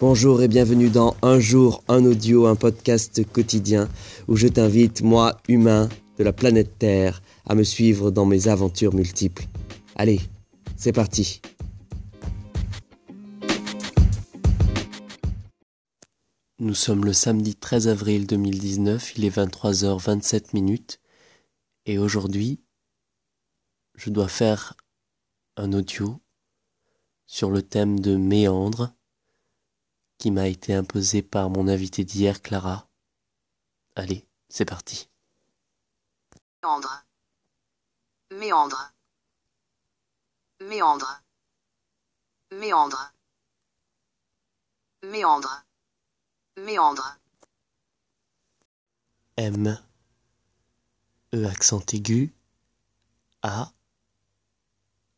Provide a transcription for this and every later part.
Bonjour et bienvenue dans Un jour, un audio, un podcast quotidien où je t'invite, moi, humain de la planète Terre, à me suivre dans mes aventures multiples. Allez, c'est parti. Nous sommes le samedi 13 avril 2019, il est 23h27 minutes et aujourd'hui, je dois faire un audio sur le thème de méandre qui m'a été imposé par mon invité d'hier, Clara. Allez, c'est parti. Méandre. Méandre. Méandre. Méandre. Méandre. Méandre. M. E accent aigu. A.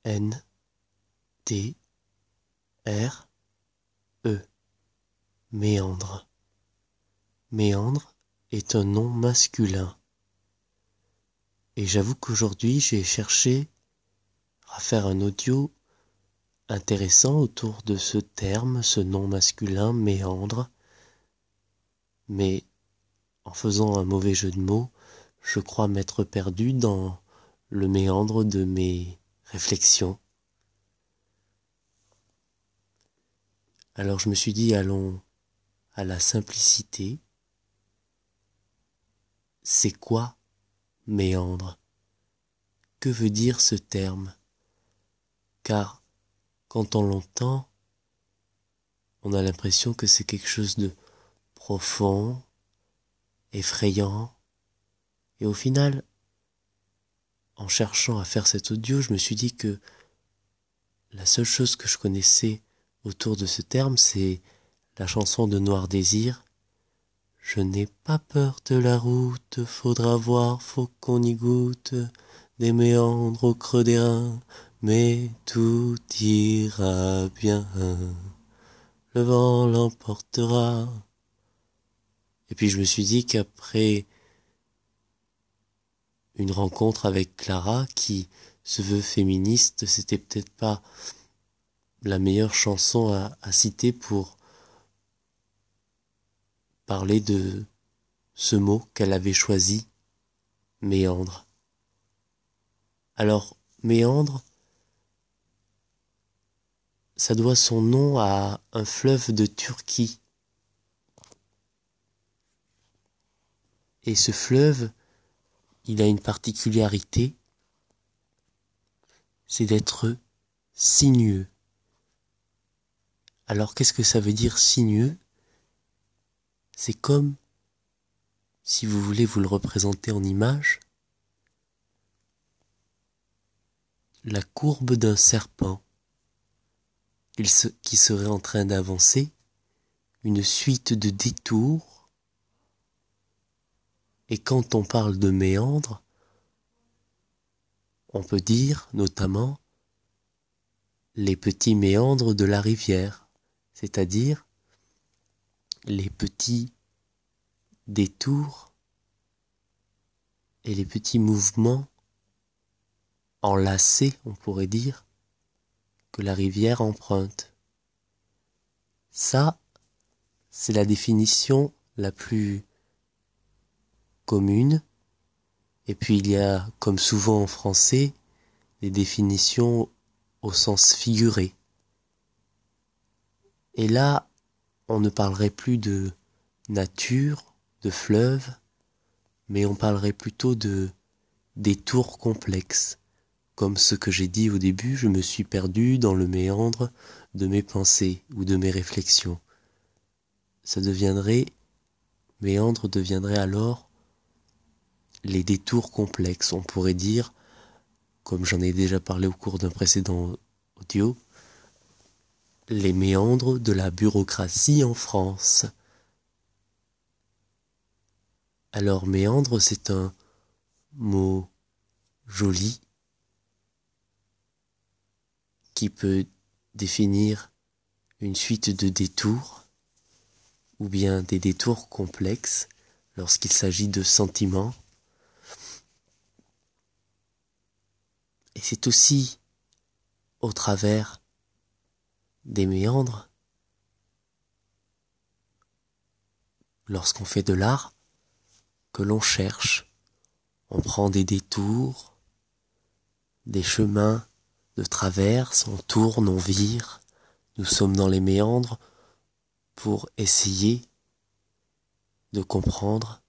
N. T. R. E. Méandre. Méandre est un nom masculin. Et j'avoue qu'aujourd'hui j'ai cherché à faire un audio intéressant autour de ce terme, ce nom masculin, méandre. Mais en faisant un mauvais jeu de mots, je crois m'être perdu dans le méandre de mes réflexions. Alors je me suis dit, allons à la simplicité. C'est quoi méandre? Que veut dire ce terme? Car quand on l'entend, on a l'impression que c'est quelque chose de profond, effrayant, et au final, en cherchant à faire cet audio, je me suis dit que la seule chose que je connaissais autour de ce terme, c'est la chanson de Noir Désir. Je n'ai pas peur de la route, faudra voir, faut qu'on y goûte, des méandres au creux des reins, mais tout ira bien. Le vent l'emportera. Et puis je me suis dit qu'après une rencontre avec Clara qui se veut féministe, c'était peut-être pas la meilleure chanson à, à citer pour parler de ce mot qu'elle avait choisi, méandre. Alors, méandre, ça doit son nom à un fleuve de Turquie. Et ce fleuve, il a une particularité, c'est d'être sinueux. Alors qu'est-ce que ça veut dire sinueux? C'est comme, si vous voulez vous le représenter en image, la courbe d'un serpent qui serait en train d'avancer, une suite de détours, et quand on parle de méandres, on peut dire notamment les petits méandres de la rivière, c'est-à-dire les petits détours et les petits mouvements enlacés, on pourrait dire, que la rivière emprunte. Ça, c'est la définition la plus commune. Et puis il y a, comme souvent en français, des définitions au sens figuré. Et là, on ne parlerait plus de nature, de fleuve, mais on parlerait plutôt de détours complexes. Comme ce que j'ai dit au début, je me suis perdu dans le méandre de mes pensées ou de mes réflexions. Ça deviendrait, méandre deviendrait alors les détours complexes. On pourrait dire, comme j'en ai déjà parlé au cours d'un précédent audio, les méandres de la bureaucratie en France. Alors méandre, c'est un mot joli qui peut définir une suite de détours ou bien des détours complexes lorsqu'il s'agit de sentiments. Et c'est aussi au travers des méandres. Lorsqu'on fait de l'art, que l'on cherche, on prend des détours, des chemins de traverse, on tourne, on vire, nous sommes dans les méandres pour essayer de comprendre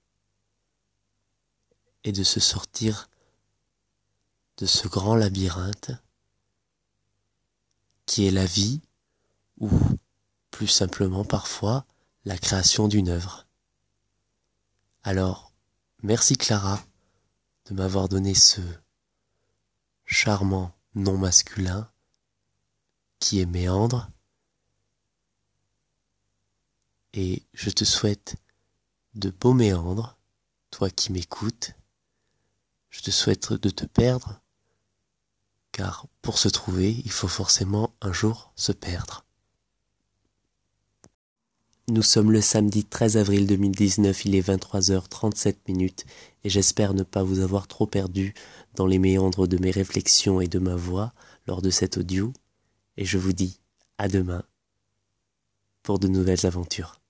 et de se sortir de ce grand labyrinthe qui est la vie ou plus simplement parfois la création d'une œuvre. Alors, merci Clara de m'avoir donné ce charmant nom masculin qui est méandre et je te souhaite de beaux méandres, toi qui m'écoutes. Je te souhaite de te perdre, car pour se trouver, il faut forcément un jour se perdre. Nous sommes le samedi 13 avril 2019, il est 23h37 minutes et j'espère ne pas vous avoir trop perdu dans les méandres de mes réflexions et de ma voix lors de cet audio et je vous dis à demain pour de nouvelles aventures.